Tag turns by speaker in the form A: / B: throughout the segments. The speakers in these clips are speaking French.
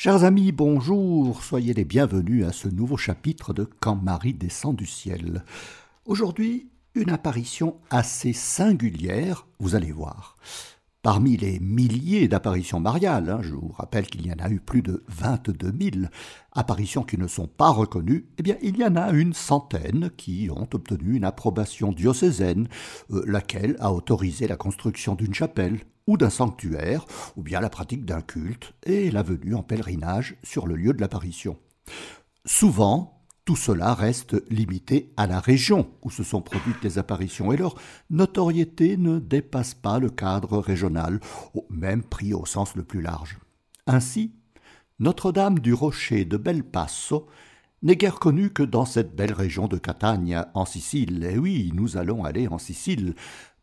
A: Chers amis, bonjour, soyez les bienvenus à ce nouveau chapitre de Quand Marie descend du ciel. Aujourd'hui, une apparition assez singulière, vous allez voir. Parmi les milliers d'apparitions mariales, hein, je vous rappelle qu'il y en a eu plus de 22 000 apparitions qui ne sont pas reconnues, eh bien il y en a une centaine qui ont obtenu une approbation diocésaine, euh, laquelle a autorisé la construction d'une chapelle ou d'un sanctuaire, ou bien la pratique d'un culte et la venue en pèlerinage sur le lieu de l'apparition. Souvent, tout cela reste limité à la région où se sont produites les apparitions et leur notoriété ne dépasse pas le cadre régional, même pris au sens le plus large. Ainsi, Notre-Dame du Rocher de Belpasso n'est guère connue que dans cette belle région de Catagne, en Sicile. Et oui, nous allons aller en Sicile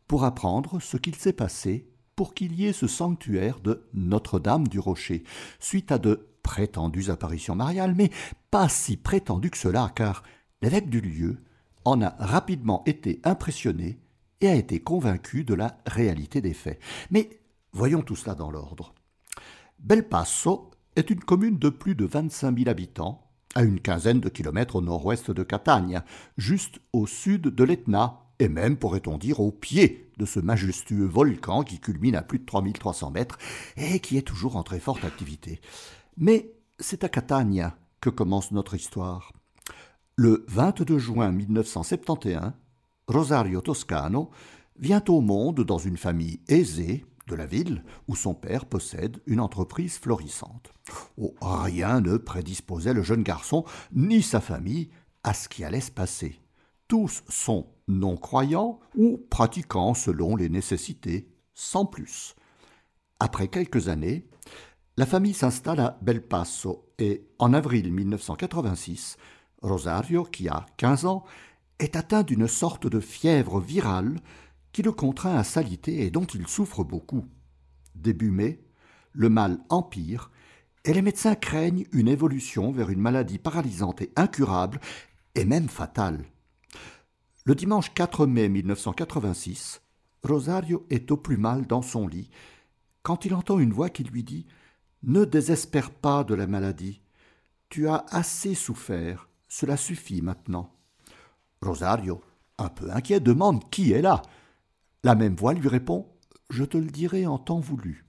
A: pour apprendre ce qu'il s'est passé pour qu'il y ait ce sanctuaire de Notre-Dame du Rocher, suite à de prétendues apparitions mariales, mais pas si prétendues que cela, car l'évêque du lieu en a rapidement été impressionné et a été convaincu de la réalité des faits. Mais voyons tout cela dans l'ordre. Belpasso est une commune de plus de 25 000 habitants, à une quinzaine de kilomètres au nord-ouest de Catagne, juste au sud de l'Etna, et même, pourrait-on dire, au pied de ce majestueux volcan qui culmine à plus de 3300 mètres et qui est toujours en très forte activité. Mais c'est à Catania que commence notre histoire. Le 22 juin 1971, Rosario Toscano vient au monde dans une famille aisée de la ville où son père possède une entreprise florissante. Oh, rien ne prédisposait le jeune garçon ni sa famille à ce qui allait se passer. Tous sont non-croyants ou pratiquants selon les nécessités, sans plus. Après quelques années, la famille s'installe à Belpasso et, en avril 1986, Rosario, qui a 15 ans, est atteint d'une sorte de fièvre virale qui le contraint à s'aliter et dont il souffre beaucoup. Début mai, le mal empire et les médecins craignent une évolution vers une maladie paralysante et incurable et même fatale. Le dimanche 4 mai 1986, Rosario est au plus mal dans son lit quand il entend une voix qui lui dit Ne désespère pas de la maladie. Tu as assez souffert, cela suffit maintenant. Rosario, un peu inquiet, demande qui est là? La même voix lui répond Je te le dirai en temps voulu.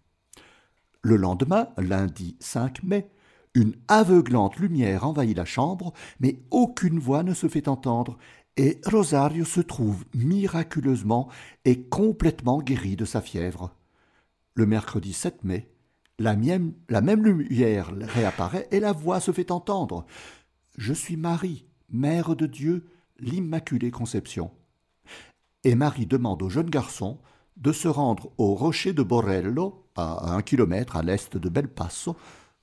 A: Le lendemain, lundi 5 mai, une aveuglante lumière envahit la chambre, mais aucune voix ne se fait entendre, et Rosario se trouve miraculeusement et complètement guéri de sa fièvre. Le mercredi 7 mai, la même, la même lumière réapparaît et la voix se fait entendre. Je suis Marie, mère de Dieu, l'Immaculée Conception. Et Marie demande au jeune garçon de se rendre au rocher de Borello, à un kilomètre à l'est de Belpasso,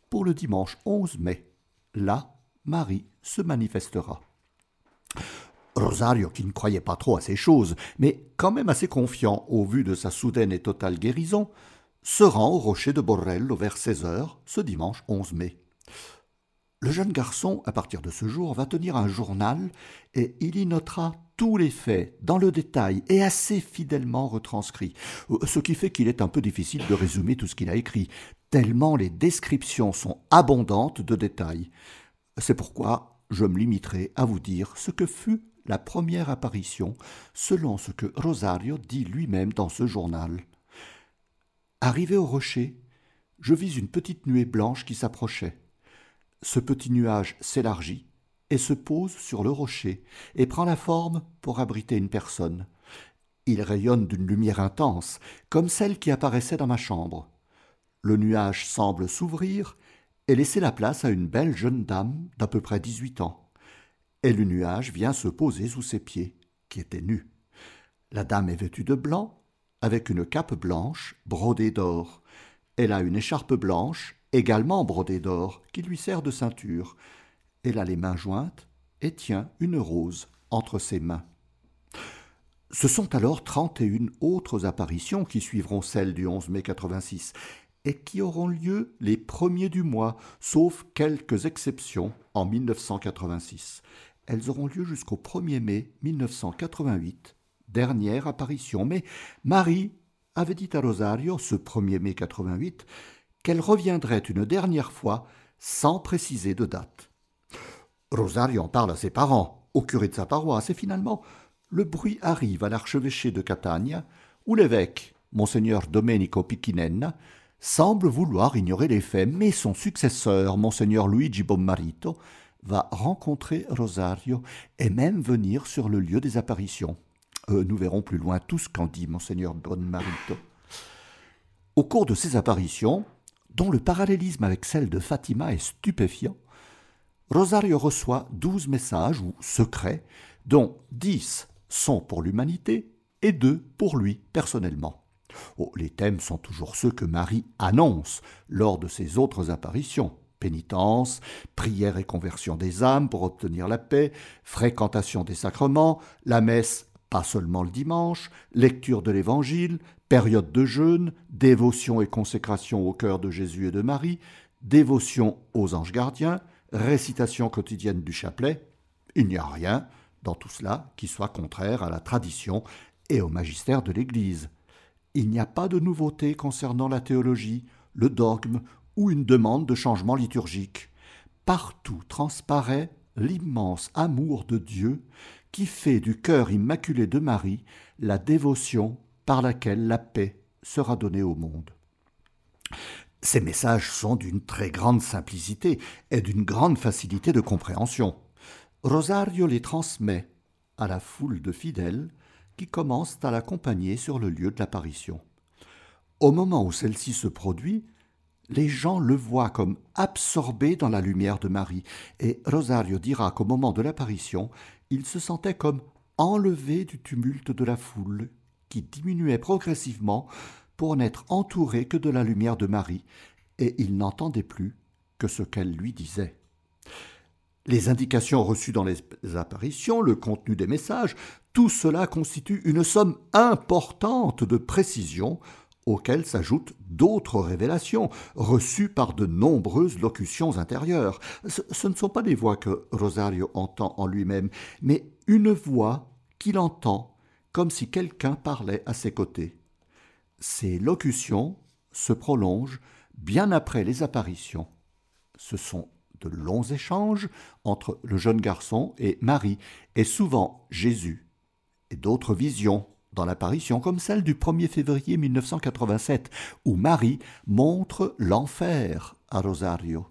A: pour le dimanche 11 mai. Là, Marie se manifestera. Rosario, qui ne croyait pas trop à ces choses, mais quand même assez confiant au vu de sa soudaine et totale guérison, se rend au rocher de Borrello vers 16 heures, ce dimanche 11 mai. Le jeune garçon, à partir de ce jour, va tenir un journal et il y notera tous les faits, dans le détail et assez fidèlement retranscrits, ce qui fait qu'il est un peu difficile de résumer tout ce qu'il a écrit, tellement les descriptions sont abondantes de détails. C'est pourquoi je me limiterai à vous dire ce que fut la première apparition, selon ce que Rosario dit lui-même dans ce journal. Arrivé au rocher, je vis une petite nuée blanche qui s'approchait. Ce petit nuage s'élargit et se pose sur le rocher et prend la forme pour abriter une personne. Il rayonne d'une lumière intense, comme celle qui apparaissait dans ma chambre. Le nuage semble s'ouvrir et laisser la place à une belle jeune dame d'à peu près dix-huit ans et le nuage vient se poser sous ses pieds, qui étaient nus. La dame est vêtue de blanc, avec une cape blanche brodée d'or. Elle a une écharpe blanche, également brodée d'or, qui lui sert de ceinture. Elle a les mains jointes et tient une rose entre ses mains. Ce sont alors trente et une autres apparitions qui suivront celle du 11 mai 86 et qui auront lieu les premiers du mois, sauf quelques exceptions en 1986. Elles auront lieu jusqu'au 1er mai 1988, dernière apparition. Mais Marie avait dit à Rosario, ce 1er mai 88, qu'elle reviendrait une dernière fois sans préciser de date. Rosario en parle à ses parents, au curé de sa paroisse, et finalement, le bruit arrive à l'archevêché de Catania, où l'évêque, monseigneur Domenico Piccinenna, semble vouloir ignorer les faits, mais son successeur, monseigneur Luigi Bommarito, va rencontrer Rosario et même venir sur le lieu des apparitions. Euh, nous verrons plus loin tout ce qu'en dit monseigneur Bommarito. Au cours de ces apparitions, dont le parallélisme avec celle de Fatima est stupéfiant, Rosario reçoit douze messages ou secrets, dont dix sont pour l'humanité et deux pour lui personnellement. Oh, les thèmes sont toujours ceux que Marie annonce lors de ses autres apparitions pénitence, prière et conversion des âmes pour obtenir la paix, fréquentation des sacrements, la messe pas seulement le dimanche, lecture de l'Évangile, période de jeûne, dévotion et consécration au cœur de Jésus et de Marie, dévotion aux anges gardiens, récitation quotidienne du chapelet. Il n'y a rien dans tout cela qui soit contraire à la tradition et au magistère de l'Église. Il n'y a pas de nouveauté concernant la théologie, le dogme ou une demande de changement liturgique. Partout transparaît l'immense amour de Dieu qui fait du cœur immaculé de Marie la dévotion par laquelle la paix sera donnée au monde. Ces messages sont d'une très grande simplicité et d'une grande facilité de compréhension. Rosario les transmet à la foule de fidèles qui commencent à l'accompagner sur le lieu de l'apparition. Au moment où celle-ci se produit, les gens le voient comme absorbé dans la lumière de Marie, et Rosario dira qu'au moment de l'apparition, il se sentait comme enlevé du tumulte de la foule, qui diminuait progressivement pour n'être entouré que de la lumière de Marie, et il n'entendait plus que ce qu'elle lui disait. Les indications reçues dans les apparitions, le contenu des messages, tout cela constitue une somme importante de précision auxquelles s'ajoutent d'autres révélations reçues par de nombreuses locutions intérieures. Ce, ne sont pas des voix que Rosario entend en lui-même, mais une voix qu'il entend comme si quelqu'un parlait à ses côtés. Ces locutions se prolongent bien après les apparitions. Ce sont de longs échanges entre le jeune garçon et Marie, et souvent Jésus, et d'autres visions dans l'apparition comme celle du 1er février 1987, où Marie montre l'enfer à Rosario.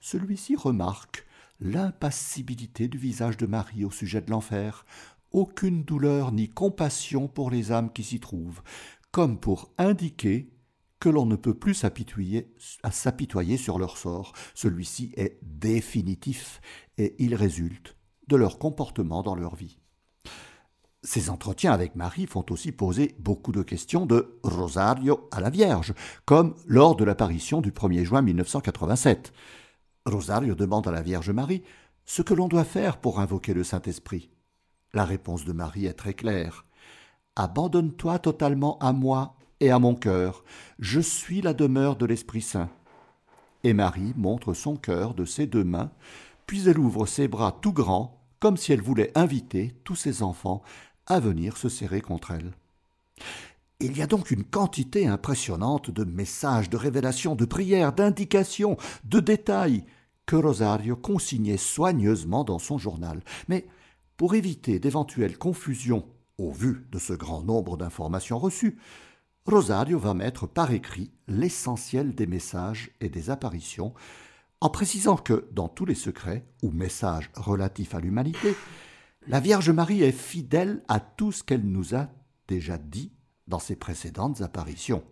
A: Celui-ci remarque l'impassibilité du visage de Marie au sujet de l'enfer, aucune douleur ni compassion pour les âmes qui s'y trouvent, comme pour indiquer que l'on ne peut plus s'apitoyer, sur leur sort. Celui-ci est définitif et il résulte de leur comportement dans leur vie. Ces entretiens avec Marie font aussi poser beaucoup de questions de Rosario à la Vierge, comme lors de l'apparition du 1er juin 1987. Rosario demande à la Vierge Marie ce que l'on doit faire pour invoquer le Saint-Esprit. La réponse de Marie est très claire. Abandonne-toi totalement à moi et à mon cœur. Je suis la demeure de l'Esprit Saint. Et Marie montre son cœur de ses deux mains, puis elle ouvre ses bras tout grands, comme si elle voulait inviter tous ses enfants à venir se serrer contre elle. Il y a donc une quantité impressionnante de messages, de révélations, de prières, d'indications, de détails que Rosario consignait soigneusement dans son journal. Mais pour éviter d'éventuelles confusions au vu de ce grand nombre d'informations reçues, Rosario va mettre par écrit l'essentiel des messages et des apparitions, en précisant que, dans tous les secrets ou messages relatifs à l'humanité, la Vierge Marie est fidèle à tout ce qu'elle nous a déjà dit dans ses précédentes apparitions.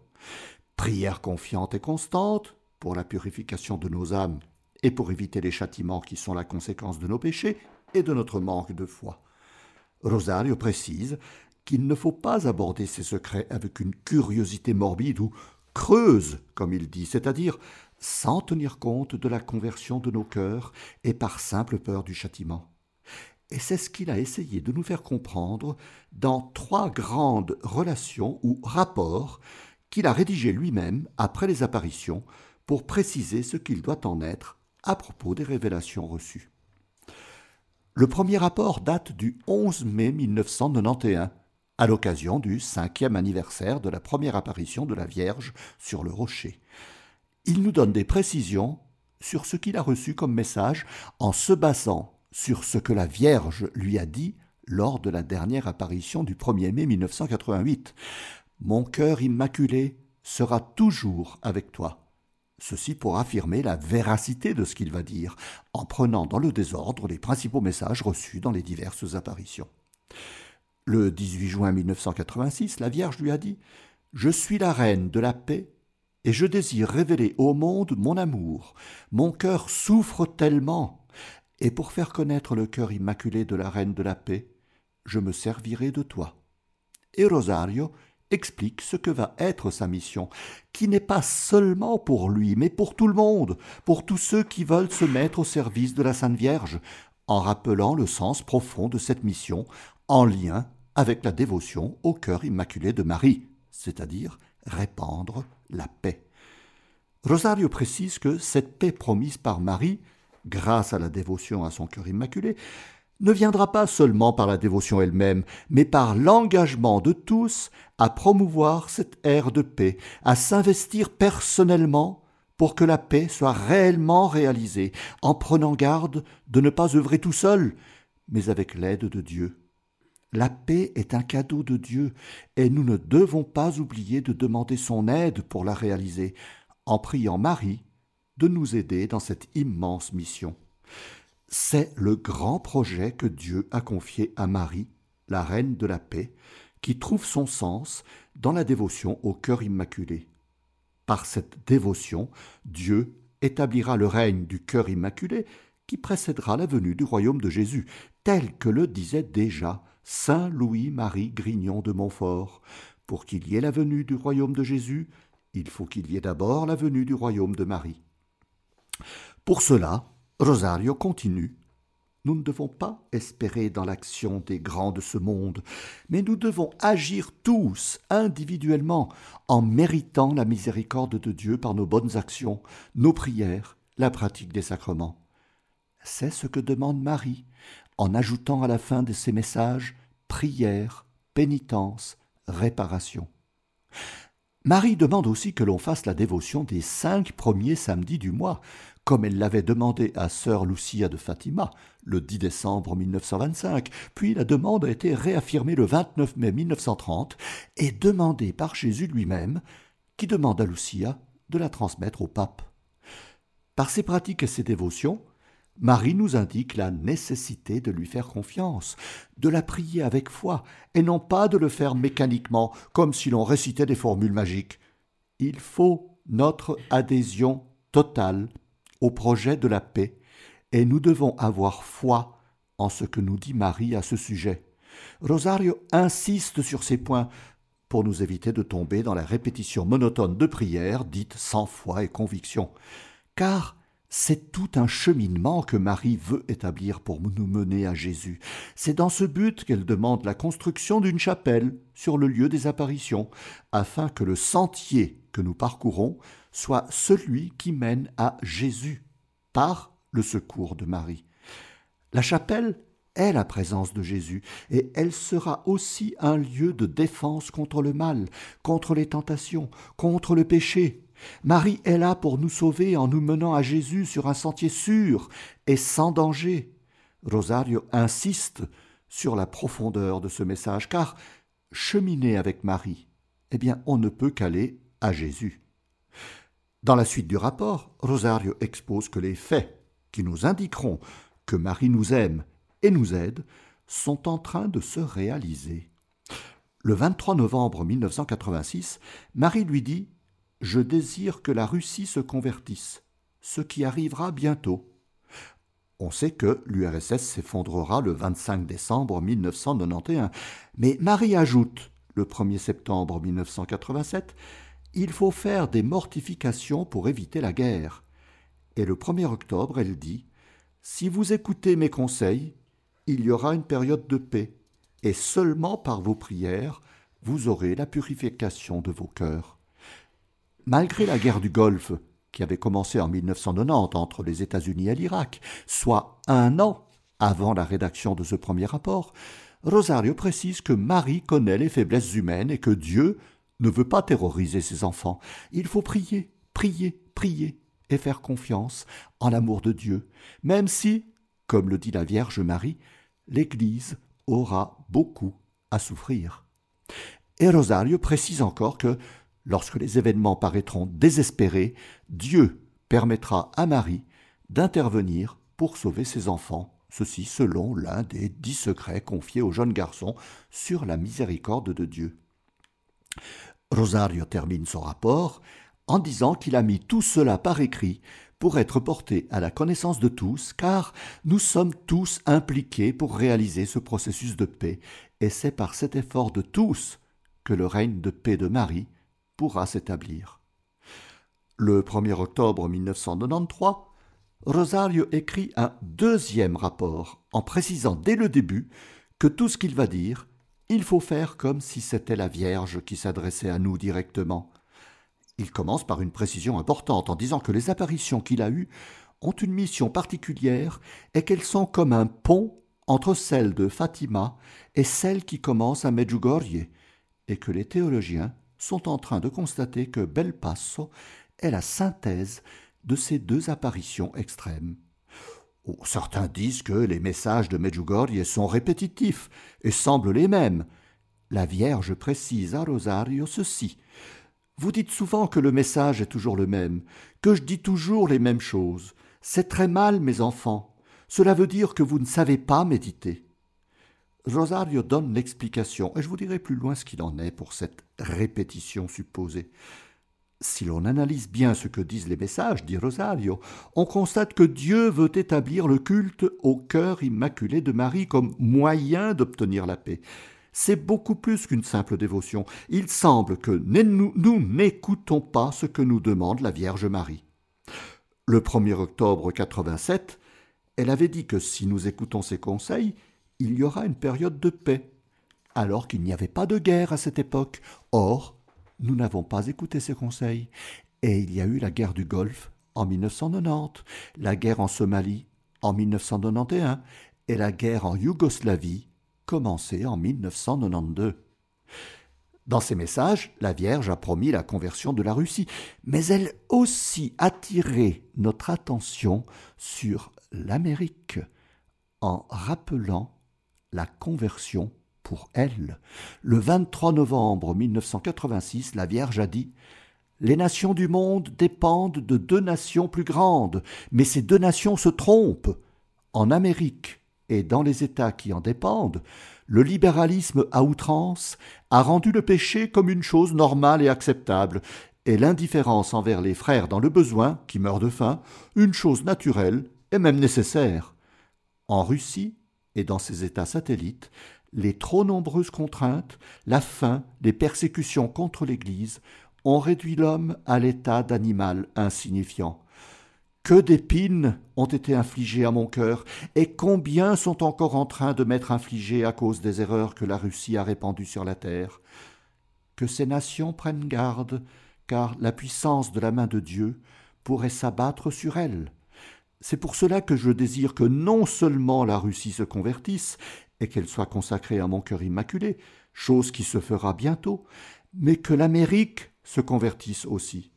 A: Prière confiante et constante pour la purification de nos âmes et pour éviter les châtiments qui sont la conséquence de nos péchés et de notre manque de foi. Rosario précise qu'il ne faut pas aborder ces secrets avec une curiosité morbide ou creuse, comme il dit, c'est-à-dire sans tenir compte de la conversion de nos cœurs et par simple peur du châtiment. Et c'est ce qu'il a essayé de nous faire comprendre dans trois grandes relations ou rapports qu'il a rédigés lui-même après les apparitions pour préciser ce qu'il doit en être à propos des révélations reçues. Le premier rapport date du 11 mai 1991 à l'occasion du cinquième anniversaire de la première apparition de la Vierge sur le rocher. Il nous donne des précisions sur ce qu'il a reçu comme message en se basant sur ce que la Vierge lui a dit lors de la dernière apparition du 1er mai 1988. Mon cœur immaculé sera toujours avec toi. Ceci pour affirmer la véracité de ce qu'il va dire, en prenant dans le désordre les principaux messages reçus dans les diverses apparitions. Le 18 juin 1986, la Vierge lui a dit Je suis la reine de la paix et je désire révéler au monde mon amour. Mon cœur souffre tellement, et pour faire connaître le cœur immaculé de la reine de la paix, je me servirai de toi. Et Rosario explique ce que va être sa mission, qui n'est pas seulement pour lui, mais pour tout le monde, pour tous ceux qui veulent se mettre au service de la Sainte Vierge, en rappelant le sens profond de cette mission, en lien avec la dévotion au cœur immaculé de Marie, c'est-à-dire répandre la paix. Rosario précise que cette paix promise par Marie, grâce à la dévotion à son cœur immaculé, ne viendra pas seulement par la dévotion elle-même, mais par l'engagement de tous à promouvoir cette ère de paix, à s'investir personnellement pour que la paix soit réellement réalisée, en prenant garde de ne pas œuvrer tout seul, mais avec l'aide de Dieu. La paix est un cadeau de Dieu, et nous ne devons pas oublier de demander son aide pour la réaliser, en priant Marie de nous aider dans cette immense mission. C'est le grand projet que Dieu a confié à Marie, la reine de la paix, qui trouve son sens dans la dévotion au cœur immaculé. Par cette dévotion, Dieu établira le règne du cœur immaculé qui précédera la venue du royaume de Jésus, tel que le disait déjà Saint Louis-Marie Grignon de Montfort. Pour qu'il y ait la venue du royaume de Jésus, il faut qu'il y ait d'abord la venue du royaume de Marie. Pour cela, Rosario continue. Nous ne devons pas espérer dans l'action des grands de ce monde, mais nous devons agir tous, individuellement, en méritant la miséricorde de Dieu par nos bonnes actions, nos prières, la pratique des sacrements. C'est ce que demande Marie, en ajoutant à la fin de ses messages prière, pénitence, réparation. Marie demande aussi que l'on fasse la dévotion des cinq premiers samedis du mois, comme elle l'avait demandé à sœur Lucia de Fatima le 10 décembre 1925, puis la demande a été réaffirmée le 29 mai 1930 et demandée par Jésus lui-même, qui demande à Lucia de la transmettre au pape. Par ses pratiques et ses dévotions, Marie nous indique la nécessité de lui faire confiance, de la prier avec foi, et non pas de le faire mécaniquement, comme si l'on récitait des formules magiques. Il faut notre adhésion totale au projet de la paix, et nous devons avoir foi en ce que nous dit Marie à ce sujet. Rosario insiste sur ces points pour nous éviter de tomber dans la répétition monotone de prières dites sans foi et conviction. Car c'est tout un cheminement que Marie veut établir pour nous mener à Jésus. C'est dans ce but qu'elle demande la construction d'une chapelle sur le lieu des apparitions, afin que le sentier que nous parcourons soit celui qui mène à Jésus par le secours de Marie. La chapelle est la présence de Jésus, et elle sera aussi un lieu de défense contre le mal, contre les tentations, contre le péché. Marie est là pour nous sauver en nous menant à Jésus sur un sentier sûr et sans danger. Rosario insiste sur la profondeur de ce message, car cheminer avec Marie, eh bien, on ne peut qu'aller à Jésus. Dans la suite du rapport, Rosario expose que les faits qui nous indiqueront que Marie nous aime et nous aide sont en train de se réaliser. Le 23 novembre 1986, Marie lui dit Je désire que la Russie se convertisse, ce qui arrivera bientôt. On sait que l'URSS s'effondrera le 25 décembre 1991, mais Marie ajoute, le 1er septembre 1987, il faut faire des mortifications pour éviter la guerre. Et le 1er octobre, elle dit Si vous écoutez mes conseils, il y aura une période de paix, et seulement par vos prières, vous aurez la purification de vos cœurs. Malgré la guerre du Golfe, qui avait commencé en 1990 entre les États-Unis et l'Irak, soit un an avant la rédaction de ce premier rapport, Rosario précise que Marie connaît les faiblesses humaines et que Dieu ne veut pas terroriser ses enfants. Il faut prier, prier, prier, et faire confiance en l'amour de Dieu, même si, comme le dit la Vierge Marie, l'Église aura beaucoup à souffrir. Et Rosario précise encore que, lorsque les événements paraîtront désespérés, Dieu permettra à Marie d'intervenir pour sauver ses enfants, ceci selon l'un des dix secrets confiés au jeune garçon sur la miséricorde de Dieu. Rosario termine son rapport en disant qu'il a mis tout cela par écrit pour être porté à la connaissance de tous, car nous sommes tous impliqués pour réaliser ce processus de paix, et c'est par cet effort de tous que le règne de paix de Marie pourra s'établir. Le 1er octobre 1993, Rosario écrit un deuxième rapport en précisant dès le début que tout ce qu'il va dire, il faut faire comme si c'était la Vierge qui s'adressait à nous directement. Il commence par une précision importante en disant que les apparitions qu'il a eues ont une mission particulière et qu'elles sont comme un pont entre celles de Fatima et celles qui commencent à Medjugorje, et que les théologiens sont en train de constater que Belpasso est la synthèse de ces deux apparitions extrêmes. Oh, certains disent que les messages de Medjugorje sont répétitifs et semblent les mêmes. La Vierge précise à Rosario ceci. Vous dites souvent que le message est toujours le même, que je dis toujours les mêmes choses. C'est très mal, mes enfants. Cela veut dire que vous ne savez pas méditer. Rosario donne l'explication, et je vous dirai plus loin ce qu'il en est pour cette répétition supposée. Si l'on analyse bien ce que disent les messages, dit Rosario, on constate que Dieu veut établir le culte au cœur immaculé de Marie comme moyen d'obtenir la paix c'est beaucoup plus qu'une simple dévotion. Il semble que nous, n'écoutons pas ce que nous demande la Vierge Marie. Le 1er octobre 87, elle avait dit que si nous écoutons ses conseils, il y aura une période de paix, alors qu'il n'y avait pas de guerre à cette époque. Or, nous n'avons pas écouté ses conseils, et il y a eu la guerre du Golfe en 1990, la guerre en Somalie en 1991 et la guerre en Yougoslavie commencé en 1992. Dans ses messages, la Vierge a promis la conversion de la Russie, mais elle aussi attiré notre attention sur l'Amérique en rappelant la conversion pour elle. Le 23 novembre 1986, la Vierge a dit Les nations du monde dépendent de deux nations plus grandes, mais ces deux nations se trompent. En Amérique, et dans les États qui en dépendent, le libéralisme à outrance a rendu le péché comme une chose normale et acceptable, et l'indifférence envers les frères dans le besoin, qui meurent de faim, une chose naturelle et même nécessaire. En Russie et dans ses États satellites, les trop nombreuses contraintes, la faim, les persécutions contre l'Église ont réduit l'homme à l'état d'animal insignifiant. Que d'épines ont été infligées à mon cœur, et combien sont encore en train de m'être infligées à cause des erreurs que la Russie a répandues sur la terre. Que ces nations prennent garde, car la puissance de la main de Dieu pourrait s'abattre sur elles. C'est pour cela que je désire que non seulement la Russie se convertisse, et qu'elle soit consacrée à mon cœur immaculé, chose qui se fera bientôt, mais que l'Amérique se convertisse aussi.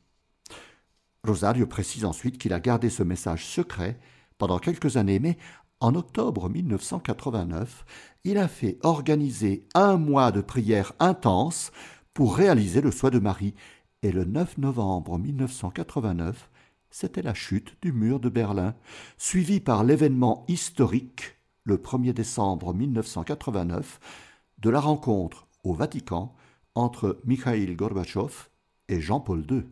A: Rosario précise ensuite qu'il a gardé ce message secret pendant quelques années, mais en octobre 1989, il a fait organiser un mois de prière intense pour réaliser le soi de Marie, et le 9 novembre 1989, c'était la chute du mur de Berlin, suivi par l'événement historique, le 1er décembre 1989, de la rencontre au Vatican entre Mikhail Gorbatchev et Jean-Paul II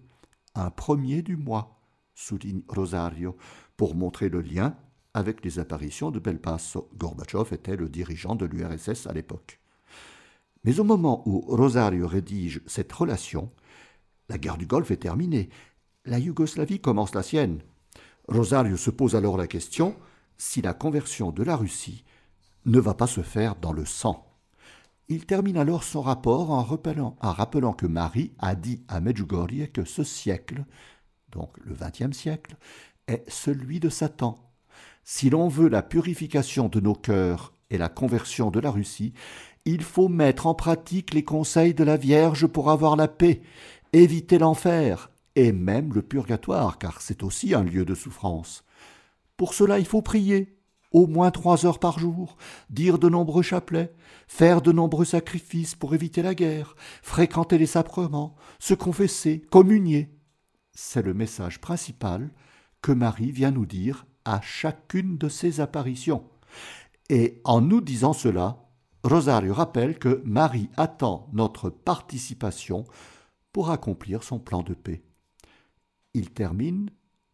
A: un premier du mois, souligne Rosario, pour montrer le lien avec les apparitions de Belpasso. Gorbatchev était le dirigeant de l'URSS à l'époque. Mais au moment où Rosario rédige cette relation, la guerre du Golfe est terminée. La Yougoslavie commence la sienne. Rosario se pose alors la question si la conversion de la Russie ne va pas se faire dans le sang. Il termine alors son rapport en rappelant, que Marie a dit à Medjugorje que ce siècle, donc le XXe siècle, est celui de Satan. Si l'on veut la purification de nos cœurs et la conversion de la Russie, il faut mettre en pratique les conseils de la Vierge pour avoir la paix, éviter l'enfer
B: et même le purgatoire, car c'est aussi un lieu de souffrance. Pour cela, il faut prier, au moins trois heures par jour, dire de nombreux chapelets, faire de nombreux sacrifices pour éviter la guerre, fréquenter les sacrements, se confesser, communier. C'est le message principal que Marie vient nous dire à chacune de ses apparitions. Et en nous disant cela, Rosario rappelle que Marie attend notre participation pour accomplir son plan de paix. Il termine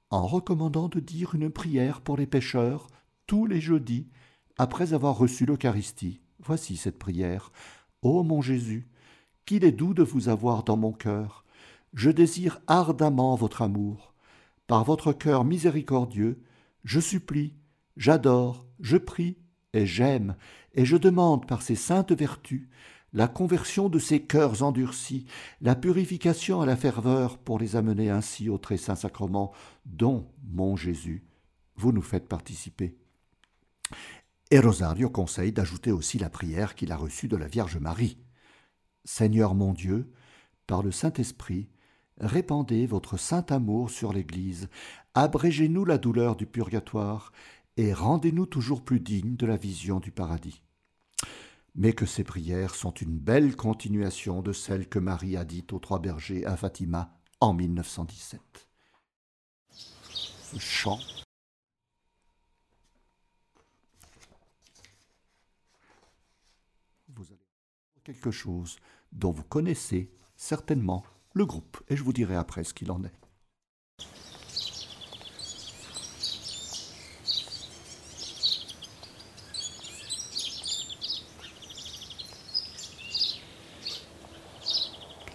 B: en recommandant de dire une prière pour les pécheurs tous les jeudis après avoir reçu l'Eucharistie. Voici cette prière. Ô mon Jésus, qu'il est doux de vous avoir dans mon cœur. Je désire ardemment votre amour. Par votre cœur miséricordieux, je supplie, j'adore, je prie et j'aime, et je demande par ces saintes vertus la conversion de ces cœurs endurcis, la purification à la ferveur pour les amener ainsi au très saint sacrement dont, mon Jésus, vous nous faites participer. Et Rosario conseille d'ajouter aussi la prière qu'il a reçue de la Vierge Marie. Seigneur mon Dieu, par le Saint-Esprit, répandez votre saint amour sur l'Église, abrégez-nous la douleur du purgatoire, et rendez-nous toujours plus dignes de la vision du paradis mais que ces prières sont une belle continuation de celles que Marie a dites aux trois bergers à Fatima en 1917. Ce chant vous allez quelque chose dont vous connaissez certainement le groupe, et je vous dirai après ce qu'il en est.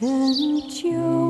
B: Can't you?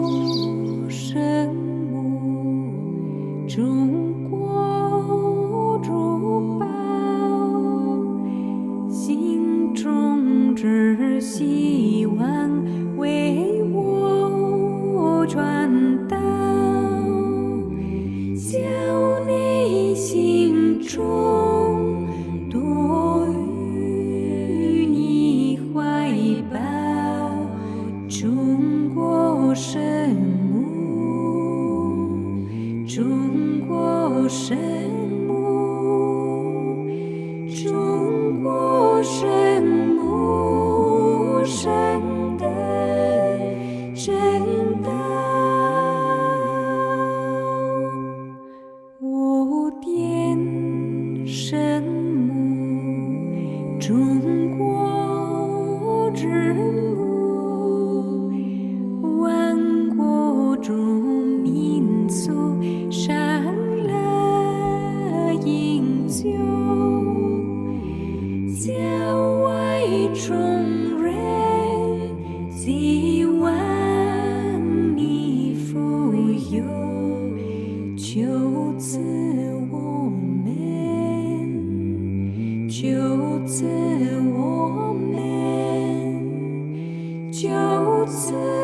B: 天外中原几万里复有就此我们就此我们就此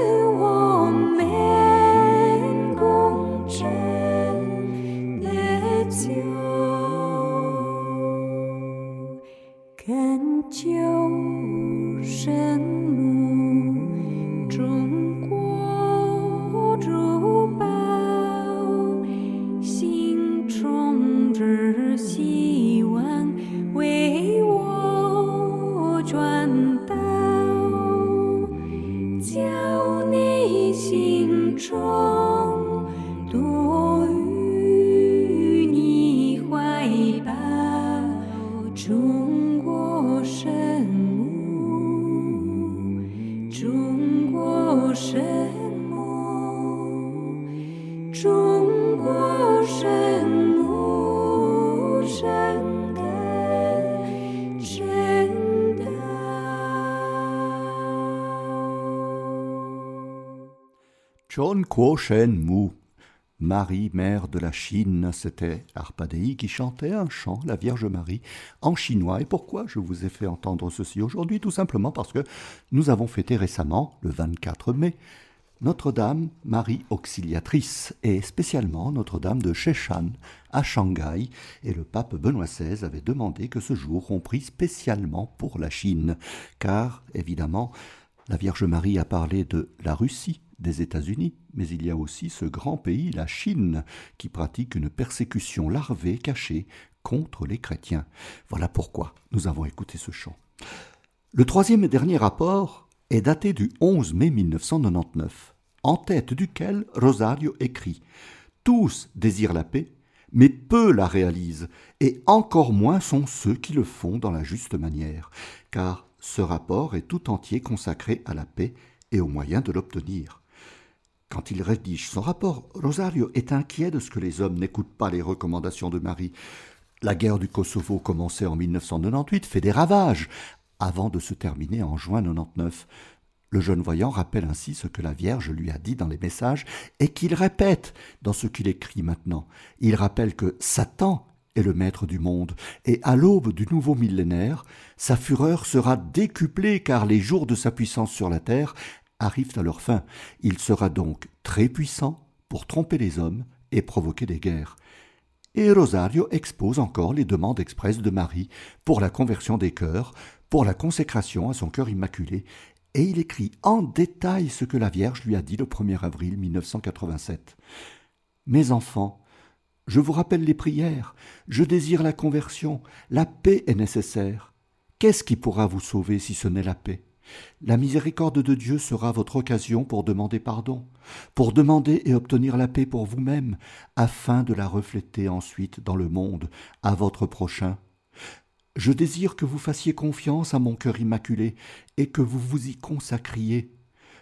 A: Kuo
B: Marie, mère de la Chine, c'était Arpadei qui chantait un chant, la Vierge Marie, en chinois. Et pourquoi je vous ai fait entendre ceci aujourd'hui? Tout simplement parce que nous avons fêté récemment, le 24 mai, Notre-Dame Marie Auxiliatrice, et spécialement Notre-Dame de Sheshan à Shanghai, et le pape Benoît XVI avait demandé que ce jour on prie spécialement pour la Chine, car évidemment la Vierge Marie a parlé de la Russie,
A: des États-Unis, mais il y a aussi ce grand pays, la Chine, qui pratique une persécution larvée cachée contre les chrétiens. Voilà pourquoi nous avons écouté ce chant. Le troisième et dernier rapport est daté du 11 mai 1999, en tête duquel Rosario écrit Tous désirent la paix, mais peu la réalisent, et encore moins sont ceux qui le font dans la juste manière, car ce rapport est tout entier consacré à la paix et aux moyens de l'obtenir. Quand il rédige son rapport, Rosario est inquiet de ce que les hommes n'écoutent pas les recommandations de Marie. La guerre du Kosovo, commencée en 1998, fait des ravages, avant de se terminer en juin 99. Le jeune voyant rappelle ainsi ce que la Vierge lui a dit dans les messages et qu'il répète dans ce qu'il écrit maintenant. Il rappelle que Satan est le maître du monde, et à l'aube du nouveau millénaire, sa fureur sera décuplée car les jours de sa puissance sur la terre arrivent à leur fin. Il sera donc très puissant pour tromper les hommes et provoquer des guerres. Et Rosario expose encore les demandes expresses de Marie pour la conversion des cœurs, pour la consécration à son cœur immaculé, et il écrit en détail ce que la Vierge lui a dit le 1er avril 1987. Mes enfants, je vous rappelle les prières, je désire la conversion, la paix est nécessaire. Qu'est-ce qui pourra vous sauver si ce n'est la paix? La miséricorde de Dieu sera votre occasion pour demander pardon, pour demander et obtenir la paix pour vous-même, afin de la refléter ensuite dans le monde, à votre prochain. Je désire que vous fassiez confiance à mon cœur immaculé et que vous vous y consacriez.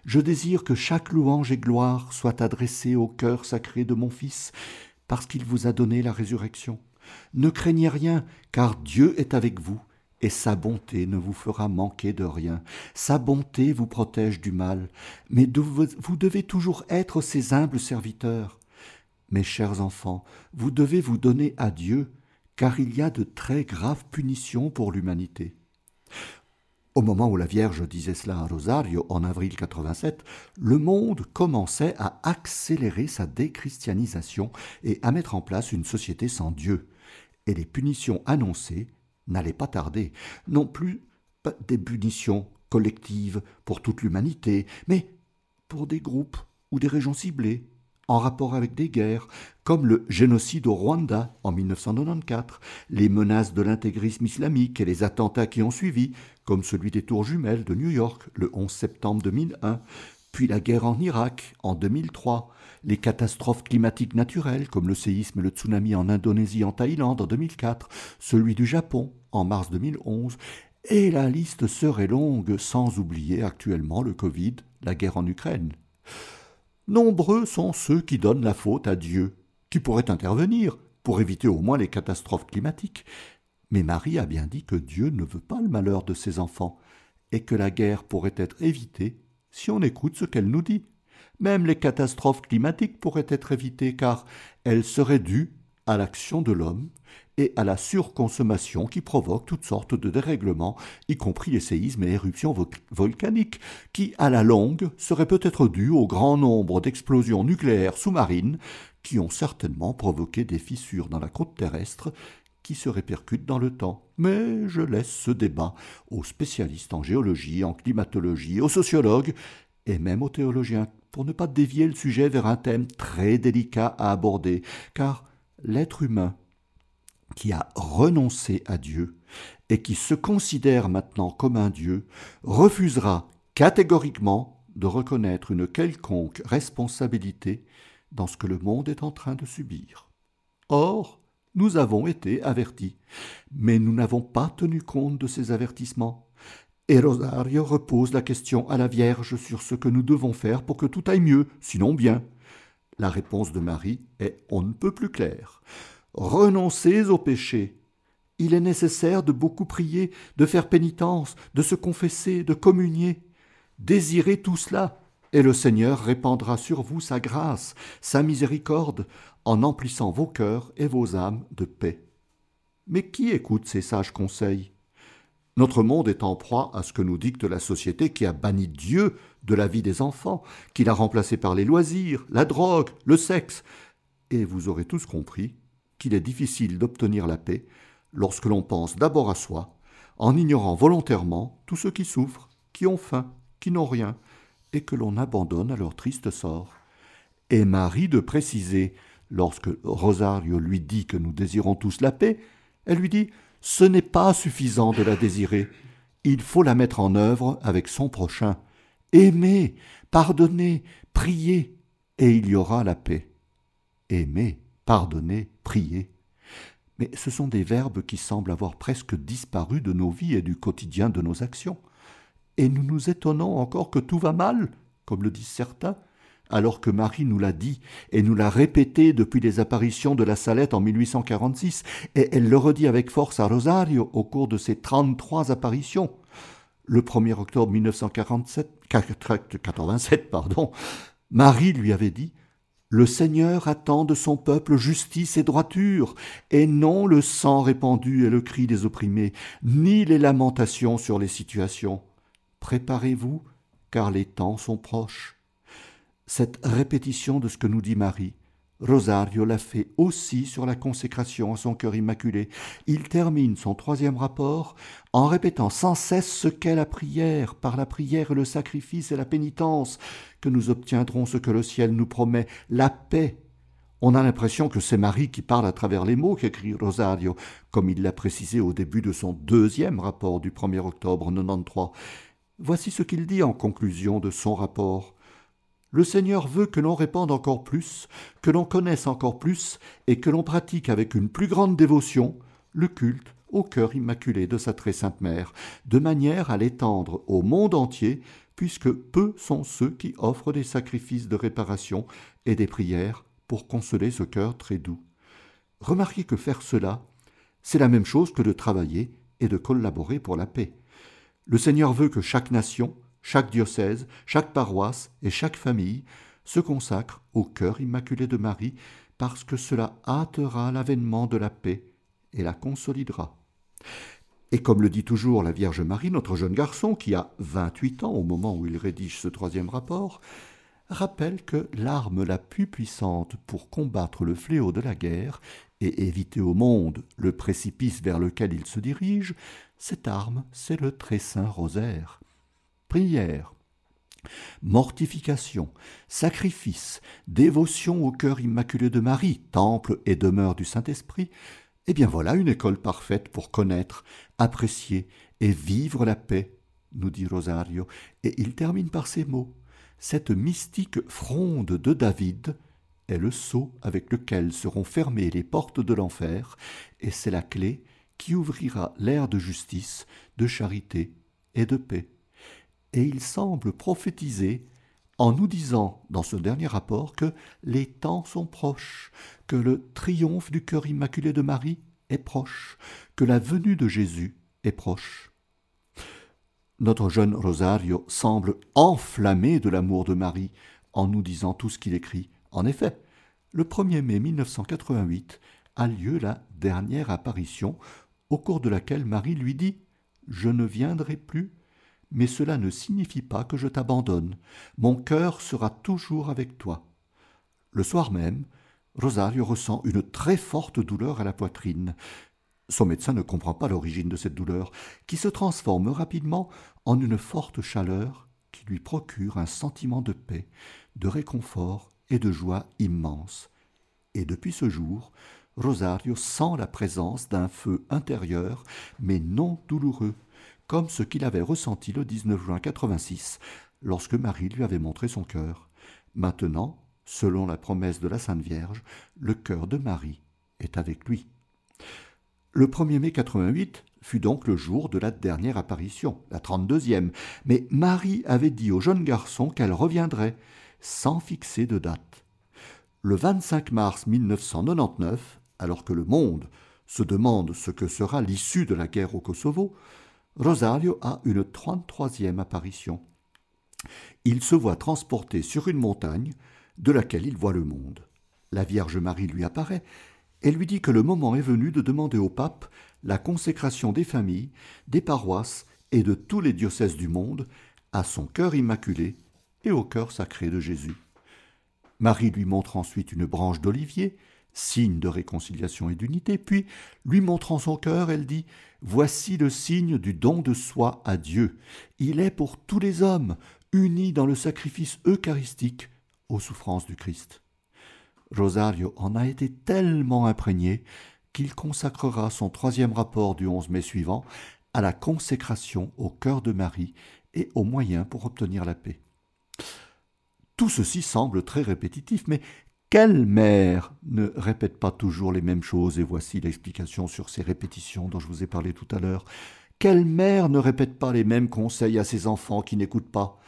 A: Je désire que chaque louange et gloire soit adressée au cœur sacré de mon Fils, parce qu'il vous a donné la résurrection. Ne craignez rien, car Dieu est avec vous, et sa bonté ne vous fera manquer de rien. Sa bonté vous protège du mal, mais vous devez toujours être ses humbles serviteurs. Mes chers enfants, vous devez vous donner à Dieu, car il y a de très graves punitions pour l'humanité. Au moment où la Vierge disait cela à Rosario en avril 87, le monde commençait à accélérer sa déchristianisation et à mettre en place une société sans Dieu. Et les punitions annoncées n'allaient pas tarder. Non plus des punitions collectives pour toute l'humanité, mais pour des groupes ou des régions ciblées, en rapport avec des guerres, comme le génocide au Rwanda en 1994, les menaces de l'intégrisme islamique et les attentats qui ont suivi, comme celui des tours jumelles de New York le 11 septembre 2001, puis la guerre en Irak en 2003, les catastrophes climatiques naturelles comme le séisme et le tsunami en Indonésie en Thaïlande en 2004, celui du Japon en mars 2011, et la liste serait longue sans oublier actuellement le Covid, la guerre en Ukraine. Nombreux sont ceux qui donnent la faute à Dieu, qui pourrait intervenir pour éviter au moins les catastrophes climatiques. Mais Marie a bien dit que Dieu ne veut pas le malheur de ses enfants, et que la guerre pourrait être évitée si on écoute ce qu'elle nous dit. Même les catastrophes climatiques pourraient être évitées car elles seraient dues à l'action de l'homme et à la surconsommation qui provoque toutes sortes de dérèglements, y compris les séismes et éruptions volcaniques, qui, à la longue, seraient peut-être dus au grand nombre d'explosions nucléaires sous-marines qui ont certainement provoqué des fissures dans la croûte terrestre qui se répercutent dans le temps. Mais je laisse ce débat aux spécialistes en géologie, en climatologie, aux sociologues et même aux théologiens, pour ne pas dévier le sujet vers un thème très délicat à aborder, car l'être humain qui a renoncé à Dieu et qui se considère maintenant comme un Dieu, refusera catégoriquement de reconnaître une quelconque responsabilité dans ce que le monde est en train de subir. Or, nous avons été avertis, mais nous n'avons pas tenu compte de ces avertissements. Et Rosario repose la question à la Vierge sur ce que nous devons faire pour que tout aille mieux, sinon bien. La réponse de Marie est on ne peut plus claire. Renoncez au péché. Il est nécessaire de beaucoup prier, de faire pénitence, de se confesser, de communier. Désirez tout cela, et le Seigneur répandra sur vous sa grâce, sa miséricorde, en emplissant vos cœurs et vos âmes de paix. Mais qui écoute ces sages conseils? Notre monde est en proie à ce que nous dicte la société qui a banni Dieu de la vie des enfants, qui l'a remplacé par les loisirs, la drogue, le sexe. Et vous aurez tous compris qu'il est difficile d'obtenir la paix lorsque l'on pense d'abord à soi, en ignorant volontairement tous ceux qui souffrent, qui ont faim, qui n'ont rien, et que l'on abandonne à leur triste sort. Et Marie de préciser, lorsque Rosario lui dit que nous désirons tous la paix, elle lui dit Ce n'est pas suffisant de la désirer, il faut la mettre en œuvre avec son prochain. Aimer, pardonner, prier, et il y aura la paix. Aimer, pardonner, prier. Mais ce sont des verbes qui semblent avoir presque disparu de nos vies et du quotidien de nos actions. Et nous nous étonnons encore que tout va mal, comme le disent certains, alors que Marie nous l'a dit et nous l'a répété depuis les apparitions de la Salette en 1846, et elle le redit avec force à Rosario au cours de ses 33 apparitions. Le 1er octobre 1947, 87, pardon, Marie lui avait dit Le Seigneur attend de son peuple justice et droiture, et non le sang répandu et le cri des opprimés, ni les lamentations sur les situations. Préparez-vous, car les temps sont proches. Cette répétition de ce que nous dit Marie, Rosario l'a fait aussi sur la consécration à son cœur immaculé. Il termine son troisième rapport en répétant sans cesse ce qu'est la prière, par la prière et le sacrifice et la pénitence, que nous obtiendrons ce que le ciel nous promet, la paix. On a l'impression que c'est Marie qui parle à travers les mots qu'écrit Rosario, comme il l'a précisé au début de son deuxième rapport du 1er octobre 93. Voici ce qu'il dit en conclusion de son rapport. Le Seigneur veut que l'on répande encore plus, que l'on connaisse encore plus, et que l'on pratique avec une plus grande dévotion le culte au cœur immaculé de sa très sainte mère, de manière à l'étendre au monde entier, puisque peu sont ceux qui offrent des sacrifices de réparation et des prières pour consoler ce cœur très doux. Remarquez que faire cela, c'est la même chose que de travailler et de collaborer pour la paix. Le Seigneur veut que chaque nation, chaque diocèse, chaque paroisse et chaque famille se consacrent au cœur immaculé de Marie parce que cela hâtera l'avènement de la paix et la consolidera. Et comme le dit toujours la Vierge Marie, notre jeune garçon, qui a 28 ans au moment où il rédige ce troisième rapport, rappelle que l'arme la plus puissante pour combattre le fléau de la guerre et éviter au monde le précipice vers lequel il se dirige, cette arme, c'est le très saint rosaire prière, mortification, sacrifice, dévotion au cœur immaculé de Marie, temple et demeure du Saint-Esprit, eh bien voilà une école parfaite pour connaître, apprécier et vivre la paix, nous dit Rosario, et il termine par ces mots. Cette mystique fronde de David est le sceau avec lequel seront fermées les portes de l'enfer, et c'est la clé qui ouvrira l'ère de justice, de charité et de paix et il semble prophétiser en nous disant dans ce dernier rapport que les temps sont proches, que le triomphe du cœur immaculé de Marie est proche, que la venue de Jésus est proche. Notre jeune Rosario semble enflammé de l'amour de Marie en nous disant tout ce qu'il écrit. En effet, le 1er mai 1988 a lieu la dernière apparition au cours de laquelle Marie lui dit Je ne viendrai plus mais cela ne signifie pas que je t'abandonne. Mon cœur sera toujours avec toi. Le soir même, Rosario ressent une très forte douleur à la poitrine. Son médecin ne comprend pas l'origine de cette douleur, qui se transforme rapidement en une forte chaleur qui lui procure un sentiment de paix, de réconfort et de joie immense. Et depuis ce jour, Rosario sent la présence d'un feu intérieur, mais non douloureux, comme ce qu'il avait ressenti le 19 juin 86, lorsque Marie lui avait montré son cœur. Maintenant, selon la promesse de la Sainte Vierge, le cœur de Marie est avec lui. Le 1er mai 88 fut donc le jour de la dernière apparition, la 32e, mais Marie avait dit au jeune garçon qu'elle reviendrait, sans fixer de date. Le 25 mars 1999, alors que le monde se demande ce que sera l'issue de la guerre au Kosovo, Rosario a une trente-troisième apparition. Il se voit transporté sur une montagne de laquelle il voit le monde. La Vierge Marie lui apparaît et lui dit que le moment est venu de demander au pape la consécration des familles, des paroisses et de tous les diocèses du monde à son cœur immaculé et au cœur sacré de Jésus. Marie lui montre ensuite une branche d'olivier signe de réconciliation et d'unité, puis, lui montrant son cœur, elle dit Voici le signe du don de soi à Dieu. Il est pour tous les hommes unis dans le sacrifice eucharistique aux souffrances du Christ. Rosario en a été tellement imprégné qu'il consacrera son troisième rapport du 11 mai suivant à la consécration au cœur de Marie et aux moyens pour obtenir la paix. Tout ceci semble très répétitif, mais quelle mère ne répète pas toujours les mêmes choses? Et voici l'explication sur ces répétitions dont je vous ai parlé tout à l'heure. Quelle mère ne répète pas les mêmes conseils à ses enfants qui n'écoutent pas?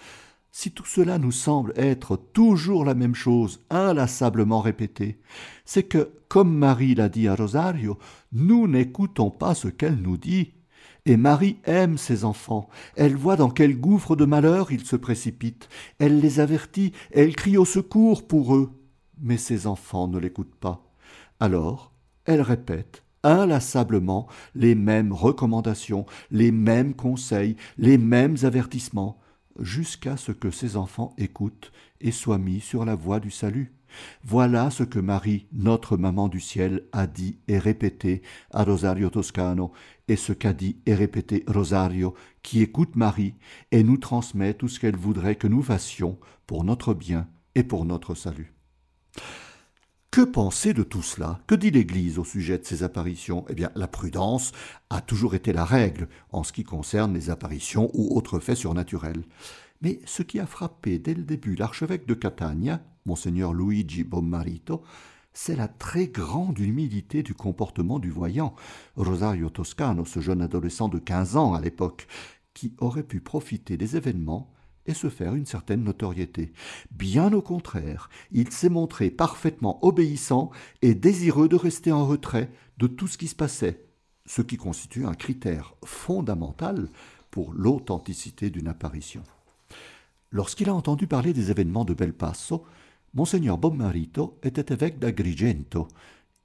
A: Si tout cela nous semble être toujours la même chose, inlassablement répétée, c'est que, comme Marie l'a dit à Rosario, nous n'écoutons pas ce qu'elle nous dit. Et Marie aime ses enfants. Elle voit dans quel gouffre de malheur ils se précipitent. Elle les avertit, elle crie au secours pour eux. Mais ses enfants ne l'écoutent pas. Alors, elle répète inlassablement les mêmes recommandations, les mêmes conseils, les mêmes avertissements, jusqu'à ce que ses enfants écoutent et soient mis sur la voie du salut. Voilà ce que Marie, notre maman du ciel, a dit et répété à Rosario Toscano, et ce qu'a dit et répété Rosario, qui écoute Marie et nous transmet tout ce qu'elle voudrait que nous fassions pour notre bien et pour notre salut. Que penser de tout cela? Que dit l'Église au sujet de ces apparitions? Eh bien, la prudence a toujours été la règle en ce qui concerne les apparitions ou autres faits surnaturels. Mais ce qui a frappé dès le début l'archevêque de Catania, monseigneur Luigi Bommarito, c'est la très grande humilité du comportement du voyant, Rosario Toscano, ce jeune adolescent de quinze ans à l'époque, qui aurait pu profiter des événements et se faire une certaine notoriété. Bien au contraire, il s'est montré parfaitement obéissant et désireux de rester en retrait de tout ce qui se passait, ce qui constitue un critère fondamental pour l'authenticité d'une apparition. Lorsqu'il a entendu parler des événements de Belpasso, Monseigneur Bommarito était évêque d'Agrigento.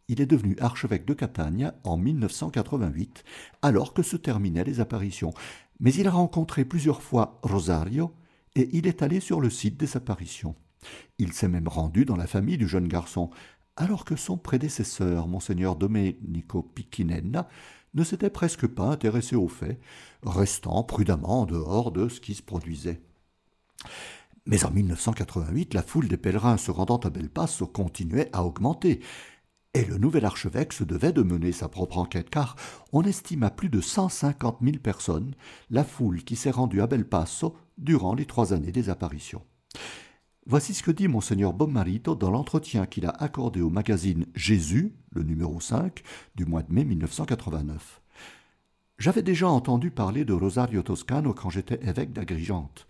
A: Il est devenu archevêque de Catania en 1988, alors que se terminaient les apparitions. Mais il a rencontré plusieurs fois Rosario et il est allé sur le site des apparitions. Il s'est même rendu dans la famille du jeune garçon, alors que son prédécesseur, Monseigneur Domenico Piccinenna, ne s'était presque pas intéressé aux faits, restant prudemment en dehors de ce qui se produisait. Mais en 1988, la foule des pèlerins se rendant à Belpasso continuait à augmenter. Et le nouvel archevêque se devait de mener sa propre enquête, car on estime à plus de 150 000 personnes la foule qui s'est rendue à Belpasso durant les trois années des apparitions. Voici ce que dit Monseigneur Bommarito dans l'entretien qu'il a accordé au magazine Jésus, le numéro 5, du mois de mai 1989. J'avais déjà entendu parler de Rosario Toscano quand j'étais évêque d'Agrigente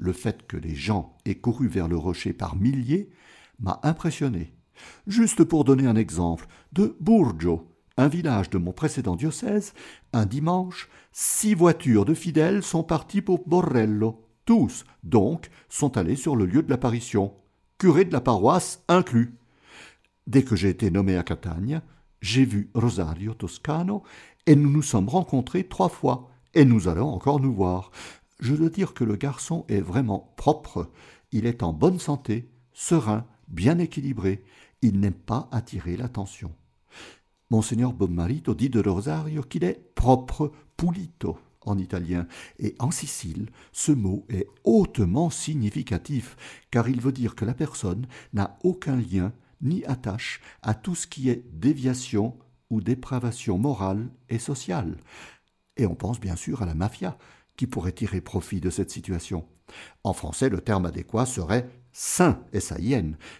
A: le fait que les gens aient couru vers le rocher par milliers m'a impressionné. Juste pour donner un exemple, de Burgio, un village de mon précédent diocèse, un dimanche, six voitures de fidèles sont parties pour Borrello. Tous, donc, sont allés sur le lieu de l'apparition, curé de la paroisse inclus. Dès que j'ai été nommé à Catania, j'ai vu Rosario Toscano et nous nous sommes rencontrés trois fois, et nous allons encore nous voir je dois dire que le garçon est vraiment propre, il est en bonne santé, serein, bien équilibré, il n'aime pas attirer l'attention. Monseigneur Bommarito dit de Rosario qu'il est propre pulito en italien, et en Sicile, ce mot est hautement significatif, car il veut dire que la personne n'a aucun lien ni attache à tout ce qui est déviation ou dépravation morale et sociale. Et on pense bien sûr à la mafia, qui pourrait tirer profit de cette situation. En français, le terme adéquat serait saint, s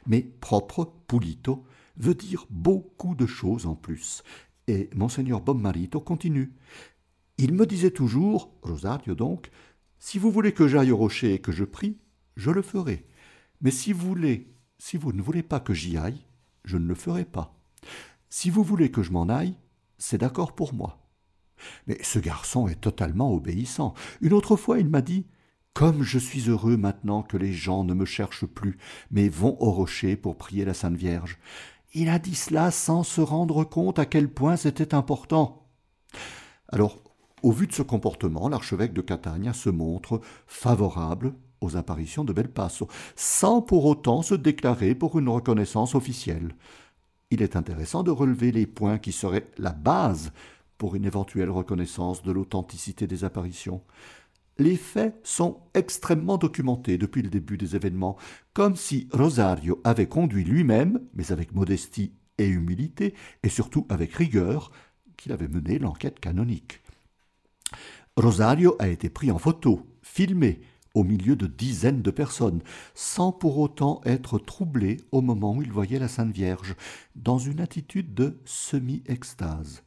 A: mais propre, pulito, veut dire beaucoup de choses en plus. Et Monseigneur Bommarito continue. Il me disait toujours, Rosario donc, si vous voulez que j'aille au rocher et que je prie, je le ferai. Mais si vous voulez, si vous ne voulez pas que j'y aille, je ne le ferai pas. Si vous voulez que je m'en aille, c'est d'accord pour moi. Mais ce garçon est totalement obéissant. Une autre fois, il m'a dit Comme je suis heureux maintenant que les gens ne me cherchent plus, mais vont au rocher pour prier la Sainte Vierge. Il a dit cela sans se rendre compte à quel point c'était important. Alors, au vu de ce comportement, l'archevêque de Catania se montre favorable aux apparitions de Belpasso, sans pour autant se déclarer pour une reconnaissance officielle. Il est intéressant de relever les points qui seraient la base pour une éventuelle reconnaissance de l'authenticité des apparitions. Les faits sont extrêmement documentés depuis le début des événements, comme si Rosario avait conduit lui-même, mais avec modestie et humilité, et surtout avec rigueur, qu'il avait mené l'enquête canonique. Rosario a été pris en photo, filmé, au milieu de dizaines de personnes, sans pour autant être troublé au moment où il voyait la Sainte Vierge, dans une attitude de semi-extase.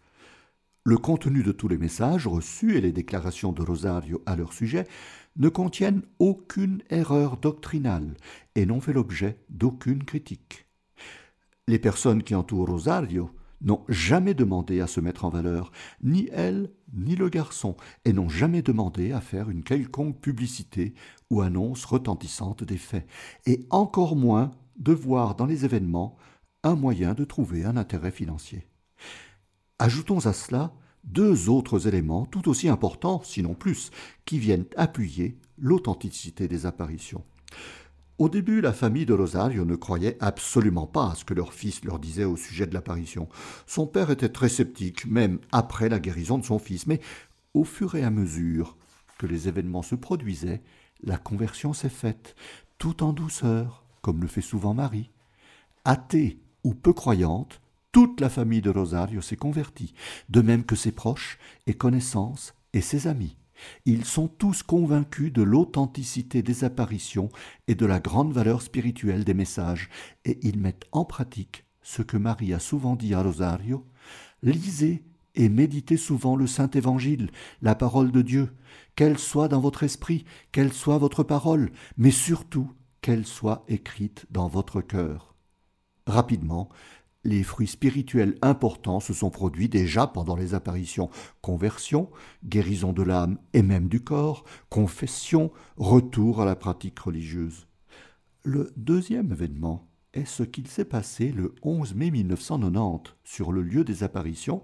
A: Le contenu de tous les messages reçus et les déclarations de Rosario à leur sujet ne contiennent aucune erreur doctrinale et n'ont fait l'objet d'aucune critique. Les personnes qui entourent Rosario n'ont jamais demandé à se mettre en valeur, ni elle, ni le garçon, et n'ont jamais demandé à faire une quelconque publicité ou annonce retentissante des faits, et encore moins de voir dans les événements un moyen de trouver un intérêt financier. Ajoutons à cela deux autres éléments tout aussi importants, sinon plus, qui viennent appuyer l'authenticité des apparitions. Au début, la famille de Rosario ne croyait absolument pas à ce que leur fils leur disait au sujet de l'apparition. Son père était très sceptique, même après la guérison de son fils, mais au fur et à mesure que les événements se produisaient, la conversion s'est faite, tout en douceur, comme le fait souvent Marie. Athée ou peu croyante, toute la famille de Rosario s'est convertie, de même que ses proches et connaissances et ses amis. Ils sont tous convaincus de l'authenticité des apparitions et de la grande valeur spirituelle des messages, et ils mettent en pratique ce que Marie a souvent dit à Rosario. Lisez et méditez souvent le Saint Évangile, la parole de Dieu, qu'elle soit dans votre esprit, qu'elle soit votre parole, mais surtout qu'elle soit écrite dans votre cœur. Rapidement, les fruits spirituels importants se sont produits déjà pendant les apparitions. Conversion, guérison de l'âme et même du corps, confession, retour à la pratique religieuse. Le deuxième événement est ce qu'il s'est passé le 11 mai 1990 sur le lieu des apparitions,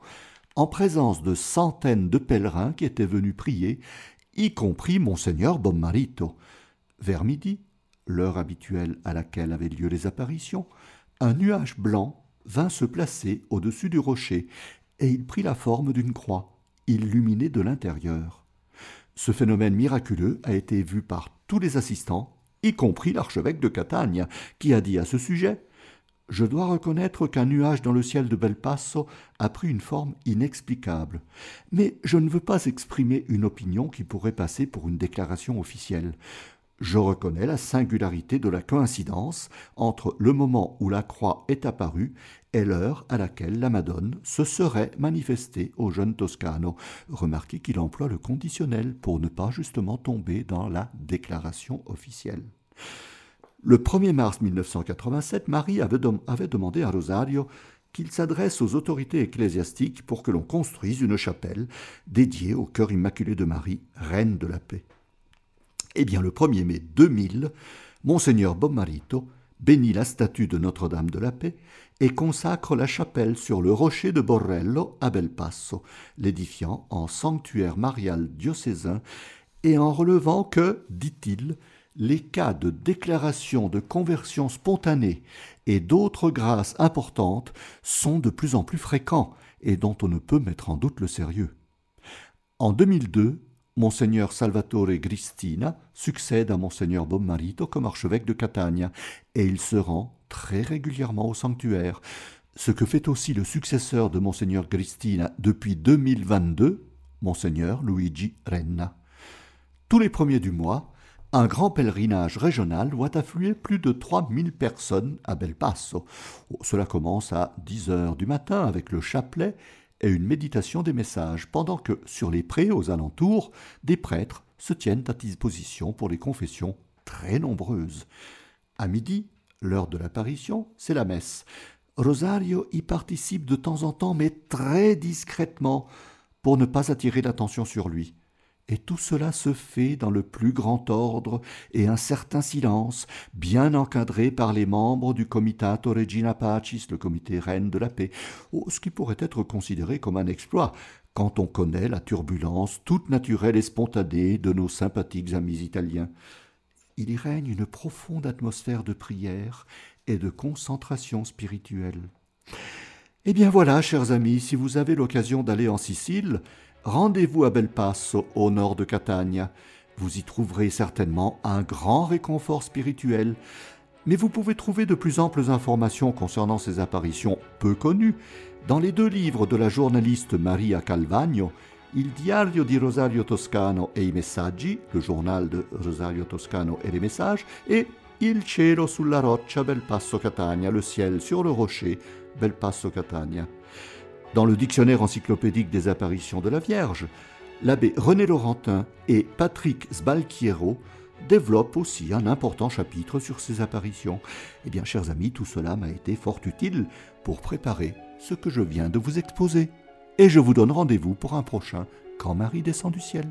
A: en présence de centaines de pèlerins qui étaient venus prier, y compris monseigneur Bommarito. Vers midi, l'heure habituelle à laquelle avaient lieu les apparitions, un nuage blanc vint se placer au-dessus du rocher, et il prit la forme d'une croix, illuminée de l'intérieur. Ce phénomène miraculeux a été vu par tous les assistants, y compris l'archevêque de Catagne, qui a dit à ce sujet je dois reconnaître qu'un nuage dans le ciel de Belpasso a pris une forme inexplicable. Mais je ne veux pas exprimer une opinion qui pourrait passer pour une déclaration officielle je reconnais la singularité de la coïncidence entre le moment où la croix est apparue et l'heure à laquelle la Madone se serait manifestée au jeune Toscano. Remarquez qu'il emploie le conditionnel pour ne pas justement tomber dans la déclaration officielle. Le 1er mars 1987, Marie avait, demandé à Rosario qu'il s'adresse aux autorités ecclésiastiques pour que l'on construise une chapelle dédiée au cœur immaculé de Marie, reine de la paix. Eh bien, le 1er mai 2000, Monseigneur Bommarito bénit la statue de Notre-Dame de la Paix et consacre la chapelle sur le rocher de Borrello à Belpasso, l'édifiant en sanctuaire marial diocésain et en relevant que, dit-il, les cas de déclaration de conversion spontanée et d'autres grâces importantes sont de plus en plus fréquents et dont on ne peut mettre en doute le sérieux. En 2002, Monseigneur Salvatore Gristina succède à Monseigneur Bommarito comme archevêque de Catania, et il se rend très régulièrement au sanctuaire, ce que fait aussi le successeur de Monseigneur Gristina depuis 2022, Monseigneur Luigi Renna. Tous les premiers du mois, un grand pèlerinage régional voit affluer plus de 3000 personnes à Belpasso. Cela commence à 10 heures du matin avec le chapelet et une méditation des messages, pendant que, sur les prés aux alentours, des prêtres se tiennent à disposition pour les confessions très nombreuses. À midi, l'heure de l'apparition, c'est la messe. Rosario y participe de temps en temps, mais très discrètement, pour ne pas attirer l'attention sur lui. Et tout cela se fait dans le plus grand ordre et un certain silence, bien encadré par les membres du Comitato Regina Pacis, le comité reine de la paix, ce qui pourrait être considéré comme un exploit quand on connaît la turbulence toute naturelle et spontanée de nos sympathiques amis italiens. Il y règne une profonde atmosphère de prière et de concentration spirituelle. Eh bien voilà, chers amis, si vous avez l'occasion d'aller en Sicile, rendez-vous à Belpasso, au nord de Catania. Vous y trouverez certainement un grand réconfort spirituel. Mais vous pouvez trouver de plus amples informations concernant ces apparitions peu connues dans les deux livres de la journaliste Maria Calvagno, Il Diario di Rosario Toscano e i Messaggi, le journal de Rosario Toscano et les messages, et Il cielo sulla roccia Bel Passo Catania, le ciel sur le rocher Bel Passo Catania. Dans le dictionnaire encyclopédique des apparitions de la Vierge, l'abbé René Laurentin et Patrick Sbalchiero développent aussi un important chapitre sur ces apparitions. Eh bien, chers amis, tout cela m'a été fort utile pour préparer ce que je viens de vous exposer. Et je vous donne rendez-vous pour un prochain Quand Marie descend du ciel.